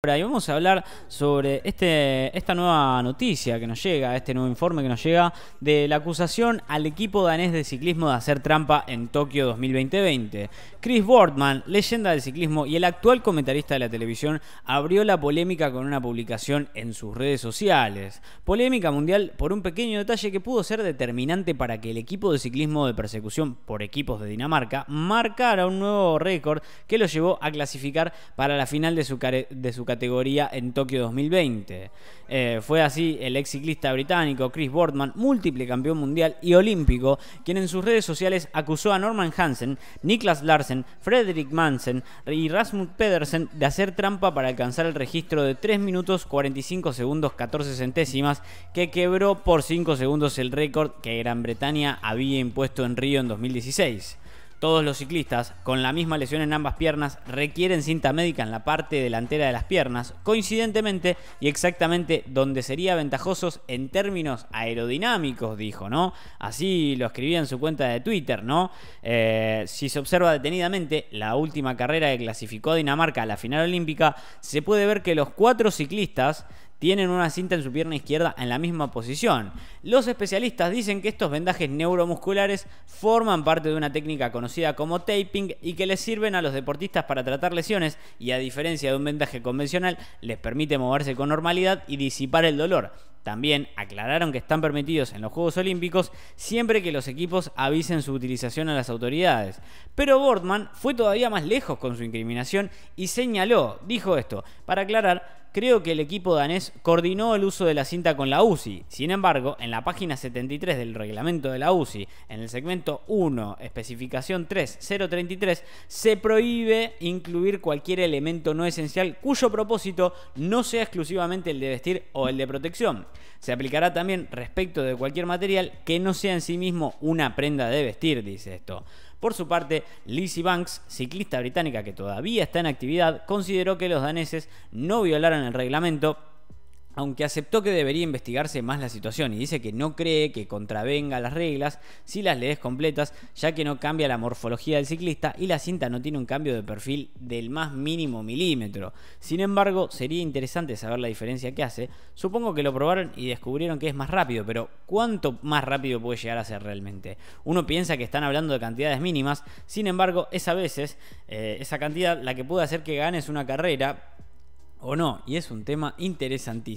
y vamos a hablar sobre este, esta nueva noticia que nos llega, este nuevo informe que nos llega de la acusación al equipo danés de ciclismo de hacer trampa en Tokio 2020. Chris Boardman, leyenda del ciclismo y el actual comentarista de la televisión, abrió la polémica con una publicación en sus redes sociales. Polémica mundial por un pequeño detalle que pudo ser determinante para que el equipo de ciclismo de persecución por equipos de Dinamarca marcara un nuevo récord que lo llevó a clasificar para la final de su, de su categoría en Tokio 2020. Eh, fue así el ex ciclista británico Chris Boardman, múltiple campeón mundial y olímpico, quien en sus redes sociales acusó a Norman Hansen, Niklas Larsen, Frederick Mansen y Rasmus Pedersen de hacer trampa para alcanzar el registro de 3 minutos 45 segundos 14 centésimas que quebró por 5 segundos el récord que Gran Bretaña había impuesto en Río en 2016. Todos los ciclistas con la misma lesión en ambas piernas requieren cinta médica en la parte delantera de las piernas, coincidentemente y exactamente donde sería ventajosos en términos aerodinámicos, dijo, ¿no? Así lo escribía en su cuenta de Twitter, ¿no? Eh, si se observa detenidamente la última carrera que clasificó a Dinamarca a la final olímpica, se puede ver que los cuatro ciclistas tienen una cinta en su pierna izquierda en la misma posición. Los especialistas dicen que estos vendajes neuromusculares forman parte de una técnica conocida como taping y que les sirven a los deportistas para tratar lesiones y a diferencia de un vendaje convencional les permite moverse con normalidad y disipar el dolor. También aclararon que están permitidos en los Juegos Olímpicos siempre que los equipos avisen su utilización a las autoridades. Pero Boardman fue todavía más lejos con su incriminación y señaló, dijo esto, para aclarar, creo que el equipo danés coordinó el uso de la cinta con la UCI. Sin embargo, en la página 73 del reglamento de la UCI, en el segmento 1, especificación 3033, se prohíbe incluir cualquier elemento no esencial cuyo propósito no sea exclusivamente el de vestir o el de protección. Se aplicará también respecto de cualquier material que no sea en sí mismo una prenda de vestir, dice esto. Por su parte, Lizzie Banks, ciclista británica que todavía está en actividad, consideró que los daneses no violaron el reglamento aunque aceptó que debería investigarse más la situación y dice que no cree que contravenga las reglas si las lees completas, ya que no cambia la morfología del ciclista y la cinta no tiene un cambio de perfil del más mínimo milímetro. Sin embargo, sería interesante saber la diferencia que hace. Supongo que lo probaron y descubrieron que es más rápido, pero ¿cuánto más rápido puede llegar a ser realmente? Uno piensa que están hablando de cantidades mínimas, sin embargo, es a veces eh, esa cantidad la que puede hacer que ganes una carrera o no, y es un tema interesantísimo.